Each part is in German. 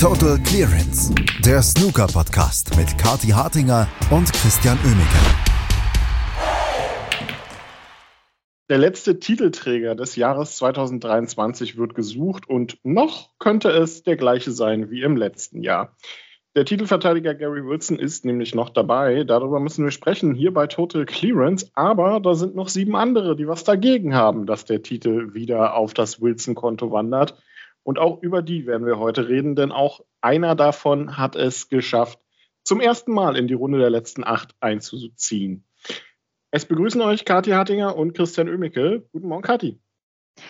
Total Clearance, der Snooker-Podcast mit Kati Hartinger und Christian Oemeke. Der letzte Titelträger des Jahres 2023 wird gesucht und noch könnte es der gleiche sein wie im letzten Jahr. Der Titelverteidiger Gary Wilson ist nämlich noch dabei. Darüber müssen wir sprechen hier bei Total Clearance. Aber da sind noch sieben andere, die was dagegen haben, dass der Titel wieder auf das Wilson-Konto wandert. Und auch über die werden wir heute reden, denn auch einer davon hat es geschafft, zum ersten Mal in die Runde der letzten acht einzuziehen. Es begrüßen euch Kathi Hartinger und Christian Oemicke. Guten Morgen, Kathi.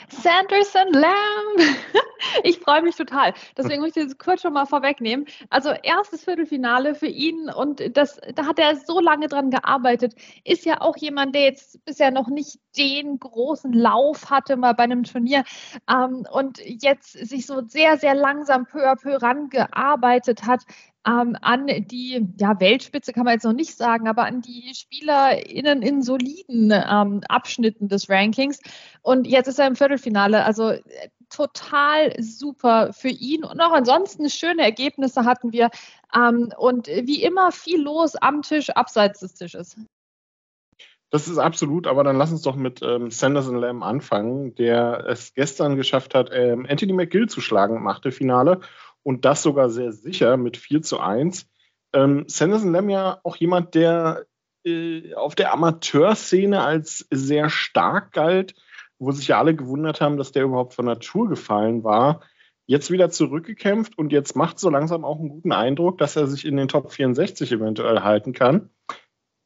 Sanderson Lamb. Ich freue mich total. Deswegen muss ich das kurz schon mal vorwegnehmen. Also erstes Viertelfinale für ihn und das, da hat er so lange dran gearbeitet. Ist ja auch jemand, der jetzt bisher noch nicht den großen Lauf hatte mal bei einem Turnier ähm, und jetzt sich so sehr, sehr langsam peu à peu rangearbeitet hat ähm, an die ja, Weltspitze, kann man jetzt noch nicht sagen, aber an die SpielerInnen in soliden ähm, Abschnitten des Rankings. Und jetzt ist er im Viertelfinale. Also total super für ihn. Und auch ansonsten schöne Ergebnisse hatten wir. Ähm, und wie immer viel los am Tisch, abseits des Tisches. Das ist absolut, aber dann lass uns doch mit ähm, Sanderson Lamb anfangen, der es gestern geschafft hat, ähm, Anthony McGill zu schlagen im Achtelfinale und das sogar sehr sicher mit 4 zu 1. Ähm, Sanderson Lamb ja auch jemand, der äh, auf der Amateurszene als sehr stark galt, wo sich ja alle gewundert haben, dass der überhaupt von Natur gefallen war. Jetzt wieder zurückgekämpft und jetzt macht so langsam auch einen guten Eindruck, dass er sich in den Top 64 eventuell halten kann.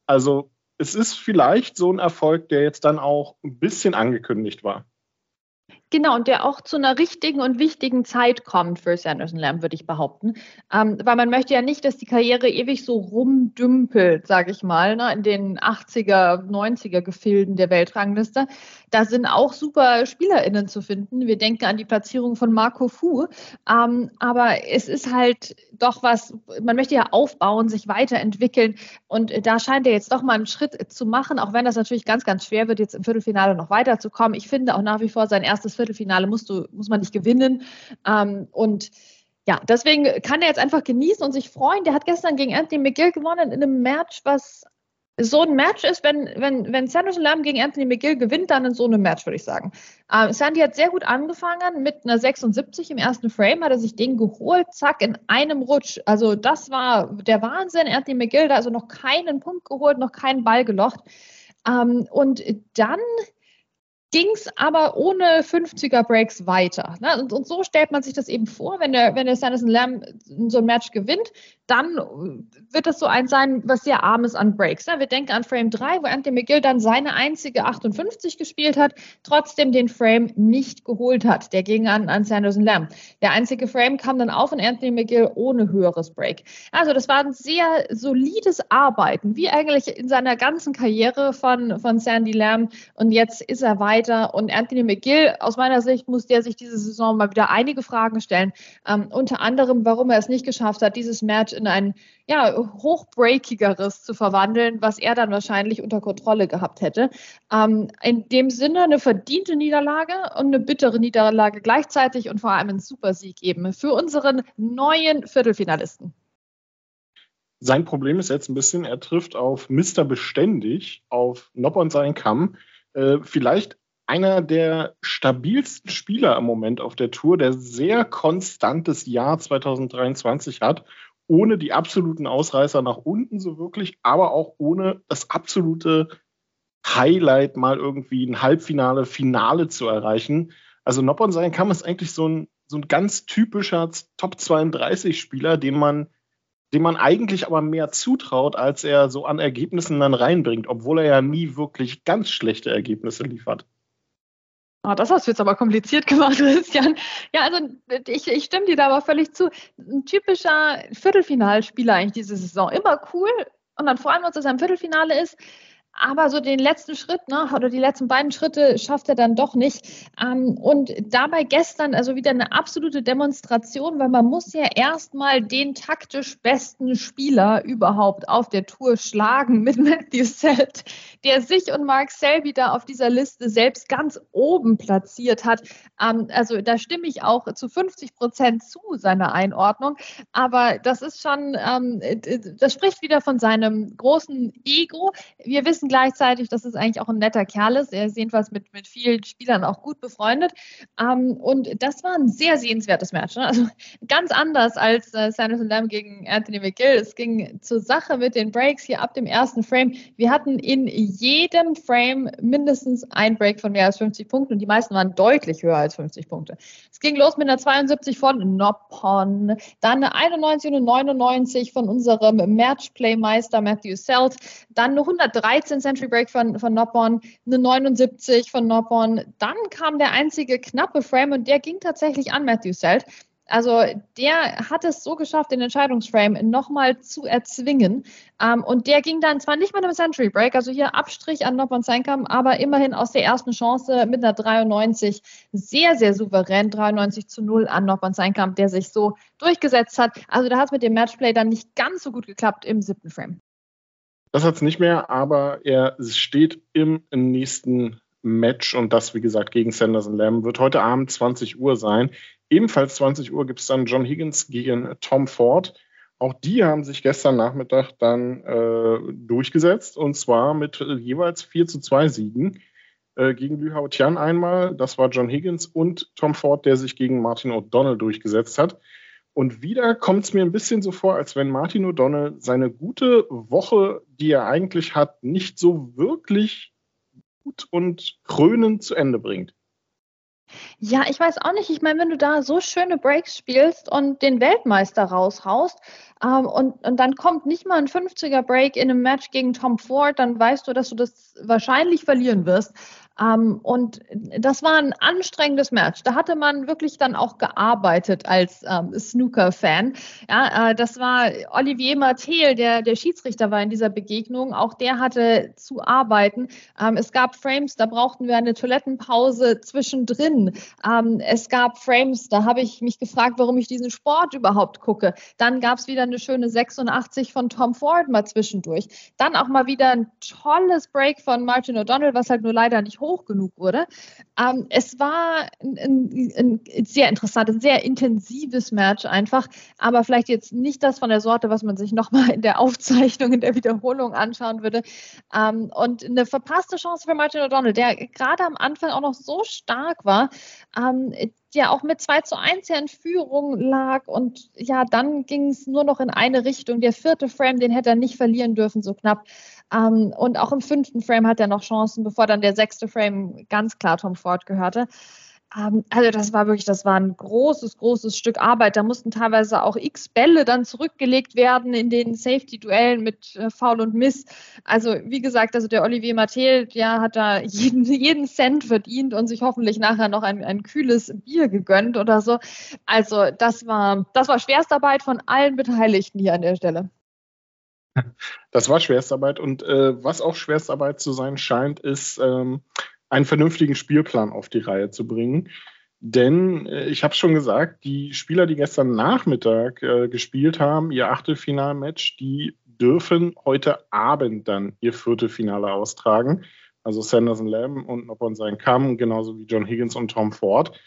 Also es ist vielleicht so ein Erfolg, der jetzt dann auch ein bisschen angekündigt war. Genau, und der auch zu einer richtigen und wichtigen Zeit kommt für Sanderson Lamb, würde ich behaupten. Ähm, weil man möchte ja nicht, dass die Karriere ewig so rumdümpelt, sage ich mal, ne, in den 80er, 90er Gefilden der Weltrangliste. Da sind auch super SpielerInnen zu finden. Wir denken an die Platzierung von Marco Fu. Ähm, aber es ist halt doch was, man möchte ja aufbauen, sich weiterentwickeln. Und da scheint er jetzt doch mal einen Schritt zu machen, auch wenn das natürlich ganz, ganz schwer wird, jetzt im Viertelfinale noch weiterzukommen. Ich finde auch nach wie vor sein erstes Viertelfinale musst du, muss man nicht gewinnen. Ähm, und ja, deswegen kann er jetzt einfach genießen und sich freuen. Der hat gestern gegen Anthony McGill gewonnen in einem Match, was so ein Match ist, wenn, wenn, wenn Sanderson Lamb gegen Anthony McGill gewinnt, dann in so einem Match, würde ich sagen. Ähm, Sandy hat sehr gut angefangen mit einer 76 im ersten Frame, hat er sich den geholt, zack, in einem Rutsch. Also das war der Wahnsinn. Anthony McGill da also noch keinen Punkt geholt, noch keinen Ball gelocht. Ähm, und dann ging es aber ohne 50er Breaks weiter. Ne? Und, und, so stellt man sich das eben vor, wenn der, wenn der Sanderson Lamb so ein Match gewinnt, dann wird das so eins sein, was sehr arm ist an Breaks. Ne? Wir denken an Frame 3, wo Anthony McGill dann seine einzige 58 gespielt hat, trotzdem den Frame nicht geholt hat. Der ging an, an Sanderson Lamb. Der einzige Frame kam dann auf von Anthony McGill ohne höheres Break. Also das war ein sehr solides Arbeiten, wie eigentlich in seiner ganzen Karriere von, von Sandy Lamb. Und jetzt ist er weiter weiter. Und Anthony McGill, aus meiner Sicht, muss der sich diese Saison mal wieder einige Fragen stellen. Ähm, unter anderem, warum er es nicht geschafft hat, dieses Match in ein ja, hochbreakigeres zu verwandeln, was er dann wahrscheinlich unter Kontrolle gehabt hätte. Ähm, in dem Sinne eine verdiente Niederlage und eine bittere Niederlage gleichzeitig und vor allem ein Supersieg eben für unseren neuen Viertelfinalisten. Sein Problem ist jetzt ein bisschen, er trifft auf Mr. Beständig, auf Nopp und seinen Kamm. Äh, vielleicht einer der stabilsten Spieler im Moment auf der Tour, der sehr konstantes Jahr 2023 hat, ohne die absoluten Ausreißer nach unten so wirklich, aber auch ohne das absolute Highlight mal irgendwie ein Halbfinale, Finale zu erreichen. Also Noppon sein kann ist eigentlich so ein, so ein ganz typischer Top 32 Spieler, den man, dem man eigentlich aber mehr zutraut, als er so an Ergebnissen dann reinbringt, obwohl er ja nie wirklich ganz schlechte Ergebnisse liefert. Oh, das hast du jetzt aber kompliziert gemacht, Christian. Ja, also ich, ich stimme dir da aber völlig zu. Ein typischer Viertelfinalspieler eigentlich diese Saison. Immer cool und dann freuen wir uns, dass er im Viertelfinale ist. Aber so den letzten Schritt, ne, oder die letzten beiden Schritte schafft er dann doch nicht. Ähm, und dabei gestern also wieder eine absolute Demonstration, weil man muss ja erstmal den taktisch besten Spieler überhaupt auf der Tour schlagen mit Matthew Selt, der sich und Mark Selby da auf dieser Liste selbst ganz oben platziert hat. Ähm, also da stimme ich auch zu 50 Prozent zu seiner Einordnung. Aber das ist schon, ähm, das spricht wieder von seinem großen Ego. Wir wissen gleichzeitig, dass es eigentlich auch ein netter Kerl ist. Er ist jedenfalls mit, mit vielen Spielern auch gut befreundet. Ähm, und das war ein sehr sehenswertes Match. Ne? Also ganz anders als äh, Sanderson Lamb gegen Anthony McGill. Es ging zur Sache mit den Breaks hier ab dem ersten Frame. Wir hatten in jedem Frame mindestens ein Break von mehr als 50 Punkten und die meisten waren deutlich höher als 50 Punkte. Es ging los mit einer 72 von Noppon, dann eine 91 und eine 99 von unserem Matchplay-Meister Matthew Selt, dann eine 113 Century Break von, von Noppon, eine 79 von Noppon. Dann kam der einzige knappe Frame und der ging tatsächlich an Matthew Selt. Also der hat es so geschafft, den Entscheidungsframe nochmal zu erzwingen. Ähm, und der ging dann zwar nicht mit einem Century Break, also hier Abstrich an Noppon Seinkam, aber immerhin aus der ersten Chance mit einer 93 sehr, sehr souverän, 93 zu 0 an Noppon Seinkam, der sich so durchgesetzt hat. Also da hat es mit dem Matchplay dann nicht ganz so gut geklappt im siebten Frame. Das hat es nicht mehr, aber er steht im nächsten Match und das, wie gesagt, gegen Sanderson Lamb wird heute Abend 20 Uhr sein. Ebenfalls 20 Uhr gibt es dann John Higgins gegen Tom Ford. Auch die haben sich gestern Nachmittag dann äh, durchgesetzt und zwar mit jeweils 4 zu 2 Siegen. Äh, gegen Lü Hao Tian einmal, das war John Higgins und Tom Ford, der sich gegen Martin O'Donnell durchgesetzt hat. Und wieder kommt es mir ein bisschen so vor, als wenn Martin O'Donnell seine gute Woche, die er eigentlich hat, nicht so wirklich gut und krönend zu Ende bringt. Ja, ich weiß auch nicht. Ich meine, wenn du da so schöne Breaks spielst und den Weltmeister raushaust ähm, und, und dann kommt nicht mal ein 50er Break in einem Match gegen Tom Ford, dann weißt du, dass du das wahrscheinlich verlieren wirst. Ähm, und das war ein anstrengendes Match. Da hatte man wirklich dann auch gearbeitet als ähm, Snooker-Fan. Ja, äh, das war Olivier Martel, der, der Schiedsrichter war in dieser Begegnung. Auch der hatte zu arbeiten. Ähm, es gab Frames, da brauchten wir eine Toilettenpause zwischendrin. Ähm, es gab Frames, da habe ich mich gefragt, warum ich diesen Sport überhaupt gucke. Dann gab es wieder eine schöne 86 von Tom Ford mal zwischendurch. Dann auch mal wieder ein tolles Break von Martin O'Donnell, was halt nur leider nicht hoch genug wurde. Ähm, es war ein, ein, ein, sehr interessantes, sehr intensives Match einfach, aber vielleicht jetzt nicht das von der Sorte, was man sich nochmal in der Aufzeichnung, in der Wiederholung anschauen würde. Ähm, und eine verpasste Chance für Martin O'Donnell, der gerade am Anfang auch noch so stark war, ähm, ja auch mit 2 zu 1 ja in Führung lag und ja, dann ging es nur noch in eine Richtung. Der vierte Frame, den hätte er nicht verlieren dürfen, so knapp. Ähm, und auch im fünften Frame hat er noch Chancen, bevor dann der sechste Frame ganz klar Tom Ford gehörte. Ähm, also das war wirklich, das war ein großes, großes Stück Arbeit. Da mussten teilweise auch x Bälle dann zurückgelegt werden in den Safety-Duellen mit äh, Foul und Miss. Also wie gesagt, also der Olivier Mattel, der hat da jeden, jeden Cent verdient und sich hoffentlich nachher noch ein, ein kühles Bier gegönnt oder so. Also das war, das war Schwerstarbeit von allen Beteiligten hier an der Stelle. Das war Schwerstarbeit und äh, was auch Schwerstarbeit zu sein scheint, ist ähm, einen vernünftigen Spielplan auf die Reihe zu bringen. Denn äh, ich habe schon gesagt, die Spieler, die gestern Nachmittag äh, gespielt haben, ihr Achtelfinalmatch, die dürfen heute Abend dann ihr Viertelfinale austragen. Also Sanderson Lamb und Noppon sein Kamm, genauso wie John Higgins und Tom Ford.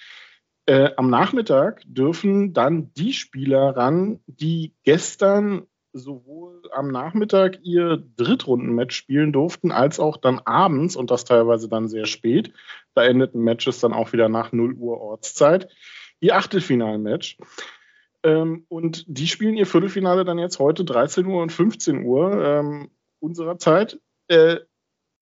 Äh, am Nachmittag dürfen dann die Spieler ran, die gestern sowohl am Nachmittag ihr Drittrundenmatch spielen durften, als auch dann abends und das teilweise dann sehr spät. Da endeten Matches dann auch wieder nach 0 Uhr Ortszeit. Ihr Achtelfinalmatch. Ähm, und die spielen ihr Viertelfinale dann jetzt heute 13 Uhr und 15 Uhr ähm, unserer Zeit.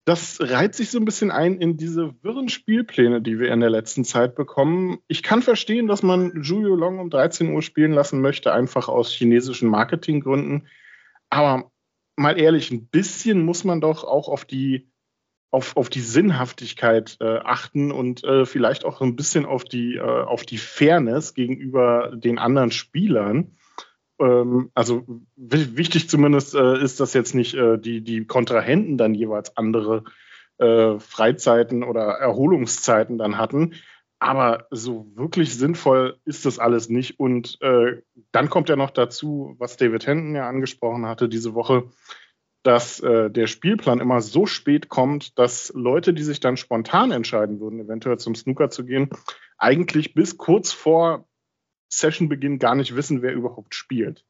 Das reiht sich so ein bisschen ein in diese wirren Spielpläne, die wir in der letzten Zeit bekommen. Ich kann verstehen, dass man Julio Long um 13 Uhr spielen lassen möchte, einfach aus chinesischen Marketinggründen. Aber mal ehrlich, ein bisschen muss man doch auch auf die, auf, auf die Sinnhaftigkeit äh, achten und äh, vielleicht auch ein bisschen auf die, äh, auf die Fairness gegenüber den anderen Spielern. Ähm, also wichtig zumindest äh, ist, dass jetzt nicht äh, die, die Kontrahenten dann jeweils andere äh, Freizeiten oder Erholungszeiten dann hatten. Aber so wirklich sinnvoll ist das alles nicht. Und äh, dann kommt ja noch dazu, was David Henton ja angesprochen hatte diese Woche, dass äh, der Spielplan immer so spät kommt, dass Leute, die sich dann spontan entscheiden würden, eventuell zum Snooker zu gehen, eigentlich bis kurz vor Sessionbeginn gar nicht wissen, wer überhaupt spielt.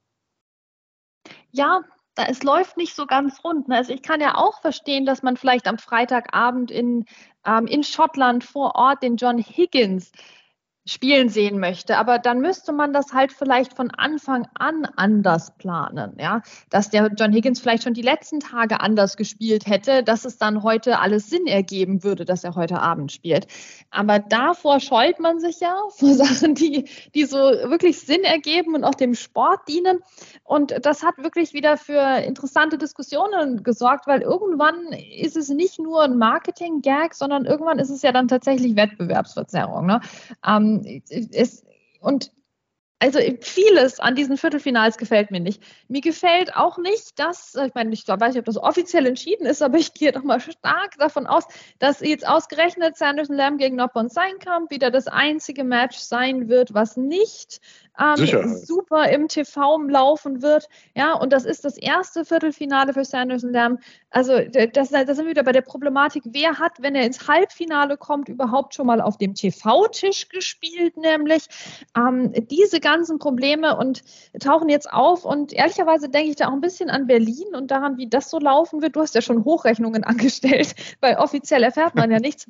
Ja, es läuft nicht so ganz rund. Ne? Also ich kann ja auch verstehen, dass man vielleicht am Freitagabend in, ähm, in Schottland vor Ort den John Higgins spielen sehen möchte. Aber dann müsste man das halt vielleicht von Anfang an anders planen, ja, dass der John Higgins vielleicht schon die letzten Tage anders gespielt hätte, dass es dann heute alles Sinn ergeben würde, dass er heute Abend spielt. Aber davor scheut man sich ja vor Sachen, die, die so wirklich Sinn ergeben und auch dem Sport dienen. Und das hat wirklich wieder für interessante Diskussionen gesorgt, weil irgendwann ist es nicht nur ein Marketing-Gag, sondern irgendwann ist es ja dann tatsächlich Wettbewerbsverzerrung. Ne? Ähm, es, und also vieles an diesen Viertelfinals gefällt mir nicht. Mir gefällt auch nicht, dass, ich meine, ich weiß nicht, ob das offiziell entschieden ist, aber ich gehe doch mal stark davon aus, dass jetzt ausgerechnet Sanderson Lamb gegen Noppon Seinkamp wieder das einzige Match sein wird, was nicht ähm, super im TV laufen wird. Ja, und das ist das erste Viertelfinale für Sanderson Lamb. Also das, da sind wir wieder bei der Problematik, wer hat, wenn er ins Halbfinale kommt, überhaupt schon mal auf dem TV-Tisch gespielt, nämlich ähm, diese ganzen Probleme und tauchen jetzt auf. Und ehrlicherweise denke ich da auch ein bisschen an Berlin und daran, wie das so laufen wird. Du hast ja schon Hochrechnungen angestellt, weil offiziell erfährt man ja nichts.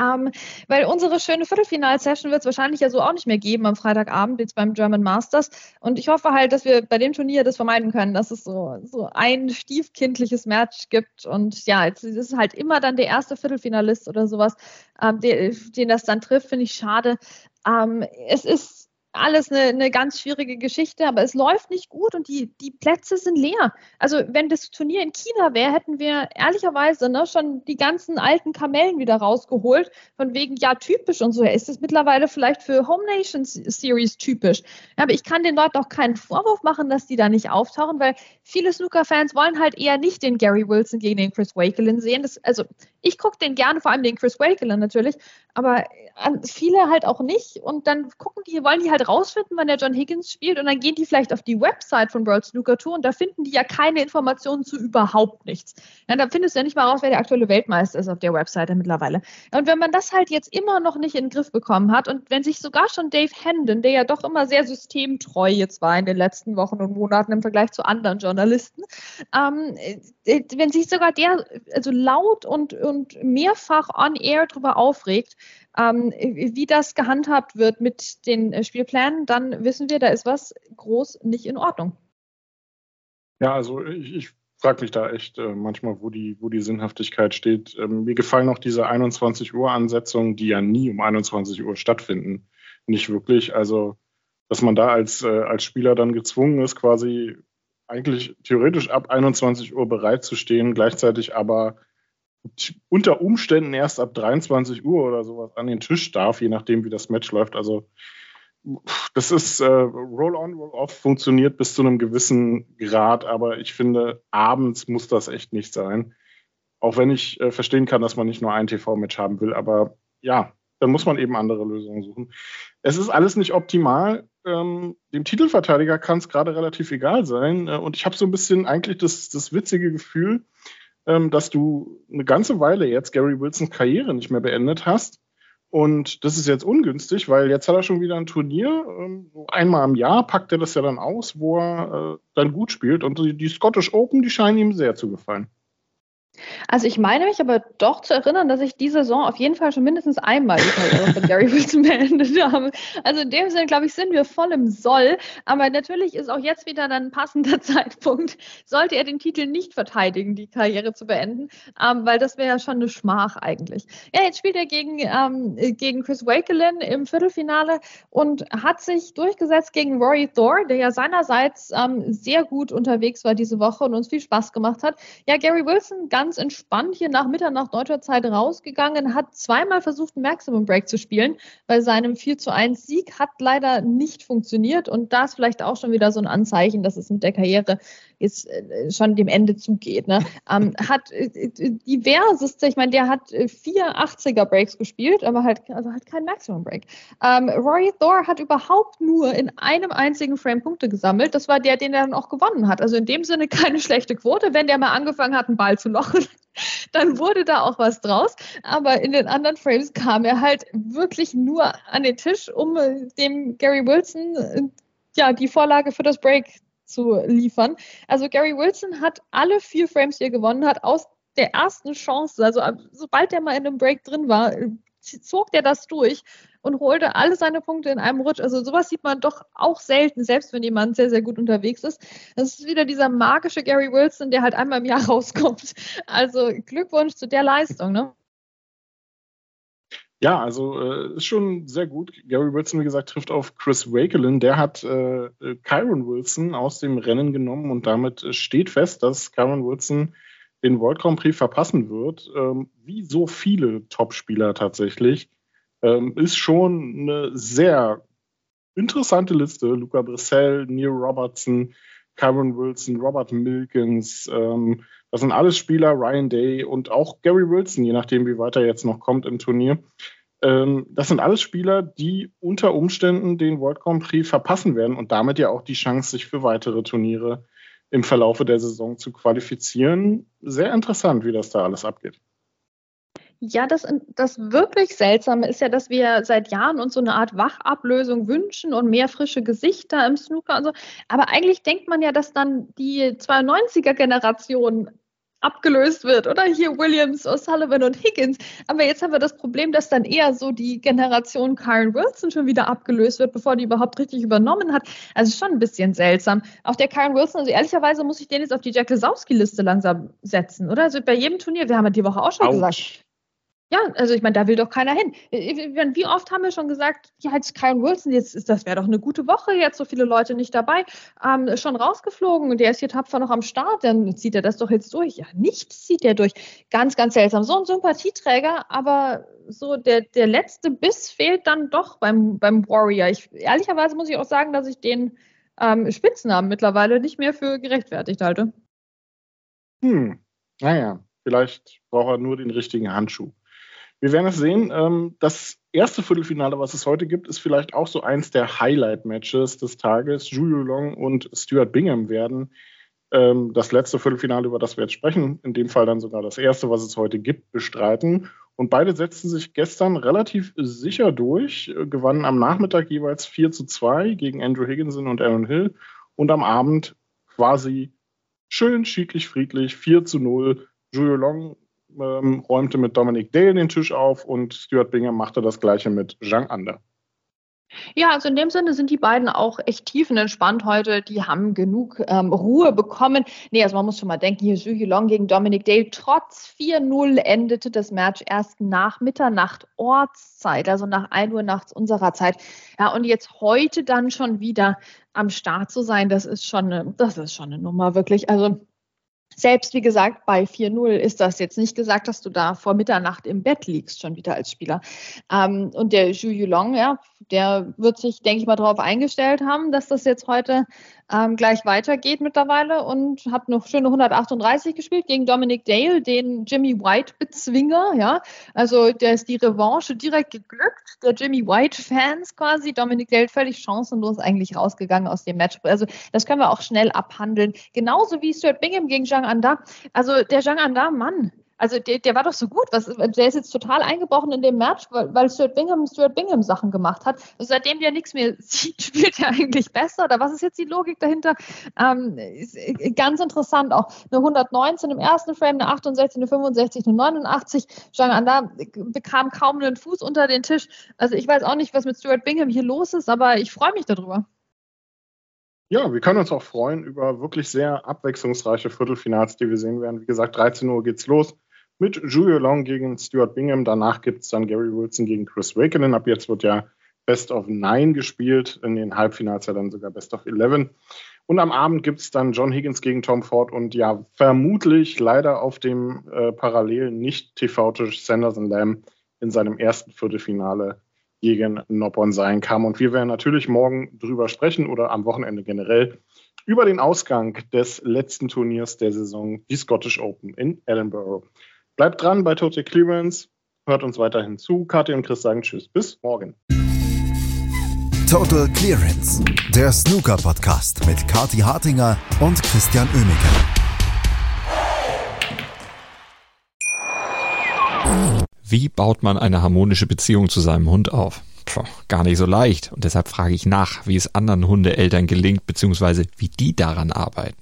Ähm, weil unsere schöne Viertelfinal-Session wird es wahrscheinlich ja so auch nicht mehr geben am Freitagabend, jetzt beim German Masters. Und ich hoffe halt, dass wir bei dem Turnier das vermeiden können, dass es so, so ein stiefkindliches Match gibt. Und ja, jetzt ist halt immer dann der erste Viertelfinalist oder sowas, ähm, den, den das dann trifft, finde ich schade. Ähm, es ist alles eine, eine ganz schwierige Geschichte, aber es läuft nicht gut und die, die Plätze sind leer. Also wenn das Turnier in China wäre, hätten wir ehrlicherweise ne, schon die ganzen alten Kamellen wieder rausgeholt, von wegen, ja, typisch und so. Ist es mittlerweile vielleicht für Home Nations Series typisch? Aber ich kann den Leuten auch keinen Vorwurf machen, dass die da nicht auftauchen, weil viele Snooker-Fans wollen halt eher nicht den Gary Wilson gegen den Chris Wakelin sehen. Das, also ich gucke den gerne, vor allem den Chris Wakelin natürlich, aber viele halt auch nicht. Und dann gucken die, wollen die halt rausfinden, wann der John Higgins spielt und dann gehen die vielleicht auf die Website von World Snooker Tour und da finden die ja keine Informationen zu überhaupt nichts. Ja, da findest du ja nicht mal raus, wer der aktuelle Weltmeister ist auf der Webseite mittlerweile. Und wenn man das halt jetzt immer noch nicht in den Griff bekommen hat und wenn sich sogar schon Dave Hendon, der ja doch immer sehr systemtreu jetzt war in den letzten Wochen und Monaten im Vergleich zu anderen Journalisten, ähm, äh, wenn sich sogar der also laut und, und mehrfach on air darüber aufregt, ähm, wie das gehandhabt wird mit den äh, Spielplänen, dann wissen wir, da ist was groß nicht in Ordnung. Ja, also ich, ich frage mich da echt äh, manchmal, wo die, wo die Sinnhaftigkeit steht. Ähm, mir gefallen auch diese 21 Uhr Ansetzungen, die ja nie um 21 Uhr stattfinden, nicht wirklich. Also, dass man da als, äh, als Spieler dann gezwungen ist, quasi eigentlich theoretisch ab 21 Uhr bereit zu stehen, gleichzeitig aber unter Umständen erst ab 23 Uhr oder sowas an den Tisch darf, je nachdem, wie das Match läuft. Also das ist äh, Roll-on, Roll-off funktioniert bis zu einem gewissen Grad, aber ich finde, abends muss das echt nicht sein. Auch wenn ich äh, verstehen kann, dass man nicht nur ein TV-Match haben will, aber ja, dann muss man eben andere Lösungen suchen. Es ist alles nicht optimal. Ähm, dem Titelverteidiger kann es gerade relativ egal sein. Äh, und ich habe so ein bisschen eigentlich das, das witzige Gefühl, ähm, dass du eine ganze Weile jetzt Gary Wilsons Karriere nicht mehr beendet hast. Und das ist jetzt ungünstig, weil jetzt hat er schon wieder ein Turnier. Ähm, einmal im Jahr packt er das ja dann aus, wo er äh, dann gut spielt. Und die, die Scottish Open, die scheinen ihm sehr zu gefallen. Also ich meine mich aber doch zu erinnern, dass ich diese Saison auf jeden Fall schon mindestens einmal die Karriere von Gary Wilson beendet habe. Also in dem Sinne, glaube ich, sind wir voll im Soll. Aber natürlich ist auch jetzt wieder ein passender Zeitpunkt, sollte er den Titel nicht verteidigen, die Karriere zu beenden, ähm, weil das wäre ja schon eine Schmach eigentlich. Ja, jetzt spielt er gegen, ähm, gegen Chris Wakelin im Viertelfinale und hat sich durchgesetzt gegen Rory Thor, der ja seinerseits ähm, sehr gut unterwegs war diese Woche und uns viel Spaß gemacht hat. Ja, Gary Wilson, ganz ganz entspannt hier nach Mitternacht deutscher Zeit rausgegangen, hat zweimal versucht, einen Maximum Break zu spielen. Bei seinem 4 zu 1 Sieg hat leider nicht funktioniert und da ist vielleicht auch schon wieder so ein Anzeichen, dass es mit der Karriere jetzt äh, schon dem Ende zugeht. Ne? Ähm, hat äh, äh diverseste, ich meine, der hat vier 80er Breaks gespielt, aber halt, also halt kein Maximum Break. Ähm, Rory Thor hat überhaupt nur in einem einzigen Frame Punkte gesammelt. Das war der, den er dann auch gewonnen hat. Also in dem Sinne keine schlechte Quote. Wenn der mal angefangen hat, einen Ball zu lochen, dann wurde da auch was draus. Aber in den anderen Frames kam er halt wirklich nur an den Tisch, um dem Gary Wilson ja, die Vorlage für das Break zu liefern. Also Gary Wilson hat alle vier Frames, die er gewonnen hat, aus der ersten Chance, also sobald er mal in einem Break drin war, zog der das durch und holte alle seine Punkte in einem Rutsch. Also sowas sieht man doch auch selten, selbst wenn jemand sehr, sehr gut unterwegs ist. Das ist wieder dieser magische Gary Wilson, der halt einmal im Jahr rauskommt. Also Glückwunsch zu der Leistung, ne? Ja, also äh, ist schon sehr gut. Gary Wilson, wie gesagt, trifft auf Chris Wakelin. Der hat äh, Kyron Wilson aus dem Rennen genommen und damit steht fest, dass Kyron Wilson den World Grand Prix verpassen wird, ähm, wie so viele Topspieler tatsächlich, ähm, ist schon eine sehr interessante Liste. Luca Brissell, Neil Robertson, Kyron Wilson, Robert Milkins, ähm, das sind alles Spieler, Ryan Day und auch Gary Wilson, je nachdem, wie weit er jetzt noch kommt im Turnier. Ähm, das sind alles Spieler, die unter Umständen den World Grand Prix verpassen werden und damit ja auch die Chance, sich für weitere Turniere im Verlaufe der Saison zu qualifizieren. Sehr interessant, wie das da alles abgeht. Ja, das, das wirklich Seltsame ist ja, dass wir seit Jahren uns so eine Art Wachablösung wünschen und mehr frische Gesichter im Snooker und so. Aber eigentlich denkt man ja, dass dann die 92er-Generation abgelöst wird, oder? Hier Williams, O'Sullivan und Higgins. Aber jetzt haben wir das Problem, dass dann eher so die Generation Karen Wilson schon wieder abgelöst wird, bevor die überhaupt richtig übernommen hat. Also schon ein bisschen seltsam. Auch der Karen Wilson, also ehrlicherweise muss ich den jetzt auf die Jack Lesowski-Liste langsam setzen, oder? Also bei jedem Turnier, wir haben ja die Woche auch schon Ouch. gesagt, ja, also ich meine, da will doch keiner hin. Äh, wie oft haben wir schon gesagt, ja, jetzt Kyle Wilson, jetzt ist das wäre doch eine gute Woche, jetzt so viele Leute nicht dabei, ähm, schon rausgeflogen und der ist hier tapfer noch am Start, dann zieht er das doch jetzt durch. Ja, nichts zieht er durch. Ganz, ganz seltsam. So ein Sympathieträger, aber so der, der letzte Biss fehlt dann doch beim, beim Warrior. Ich, ehrlicherweise muss ich auch sagen, dass ich den ähm, Spitznamen mittlerweile nicht mehr für gerechtfertigt halte. Hm, naja, vielleicht braucht er nur den richtigen Handschuh. Wir werden es sehen. Ähm, das erste Viertelfinale, was es heute gibt, ist vielleicht auch so eins der Highlight-Matches des Tages. Julio Long und Stuart Bingham werden ähm, das letzte Viertelfinale, über das wir jetzt sprechen, in dem Fall dann sogar das erste, was es heute gibt, bestreiten. Und beide setzten sich gestern relativ sicher durch, äh, gewannen am Nachmittag jeweils 4 zu 2 gegen Andrew Higginson und Aaron Hill und am Abend quasi schön schiedlich friedlich 4 zu 0. Julio Long ähm, räumte mit Dominic Dale den Tisch auf und Stuart Bingham machte das gleiche mit Zhang Ander. Ja, also in dem Sinne sind die beiden auch echt tiefenentspannt heute. Die haben genug ähm, Ruhe bekommen. Nee, also man muss schon mal denken, hier Zhu Long gegen Dominic Dale. Trotz 4-0 endete das Match erst nach Mitternacht Ortszeit, also nach 1 Uhr nachts unserer Zeit. Ja, und jetzt heute dann schon wieder am Start zu sein, das ist schon eine, das ist schon eine Nummer, wirklich. Also selbst wie gesagt, bei 4-0 ist das jetzt nicht gesagt, dass du da vor Mitternacht im Bett liegst, schon wieder als Spieler. Ähm, und der Zhu Yulong, ja, der wird sich, denke ich mal, darauf eingestellt haben, dass das jetzt heute ähm, gleich weitergeht mittlerweile und hat noch schöne 138 gespielt gegen Dominic Dale, den Jimmy White-Bezwinger. Ja, also der ist die Revanche direkt geglückt. Der Jimmy White-Fans quasi. Dominic Dale völlig chancenlos eigentlich rausgegangen aus dem Match. Also das können wir auch schnell abhandeln. Genauso wie Stuart Bingham gegen Zhang Anda. Also der Zhang Anda, Mann, also der, der war doch so gut. Was, der ist jetzt total eingebrochen in dem Match, weil, weil Stuart Bingham Stuart Bingham Sachen gemacht hat. Und seitdem der nichts mehr sieht, spielt er eigentlich besser. Oder was ist jetzt die Logik dahinter? Ähm, äh, ganz interessant auch. Eine 119 im ersten Frame, eine 68, eine 65, eine 89. Jean Anda bekam kaum einen Fuß unter den Tisch. Also ich weiß auch nicht, was mit Stuart Bingham hier los ist, aber ich freue mich darüber. Ja, wir können uns auch freuen über wirklich sehr abwechslungsreiche Viertelfinals, die wir sehen werden. Wie gesagt, 13 Uhr geht's los mit Julio Long gegen Stuart Bingham. Danach gibt es dann Gary Wilson gegen Chris Wakelin. Ab jetzt wird ja Best of Nine gespielt, in den Halbfinals ja dann sogar Best of Eleven. Und am Abend gibt es dann John Higgins gegen Tom Ford und ja, vermutlich leider auf dem äh, parallelen Nicht-TV-Tisch Sanderson Lamb in seinem ersten Viertelfinale gegen Noppon sein kam. Und wir werden natürlich morgen drüber sprechen oder am Wochenende generell über den Ausgang des letzten Turniers der Saison, die Scottish Open in Edinburgh. Bleibt dran bei Total Clearance, hört uns weiterhin zu. Kathi und Chris sagen Tschüss, bis morgen. Total Clearance, der Snooker-Podcast mit Kathi Hartinger und Christian Oemeke. Wie baut man eine harmonische Beziehung zu seinem Hund auf? Puh, gar nicht so leicht. Und deshalb frage ich nach, wie es anderen Hundeeltern gelingt, beziehungsweise wie die daran arbeiten.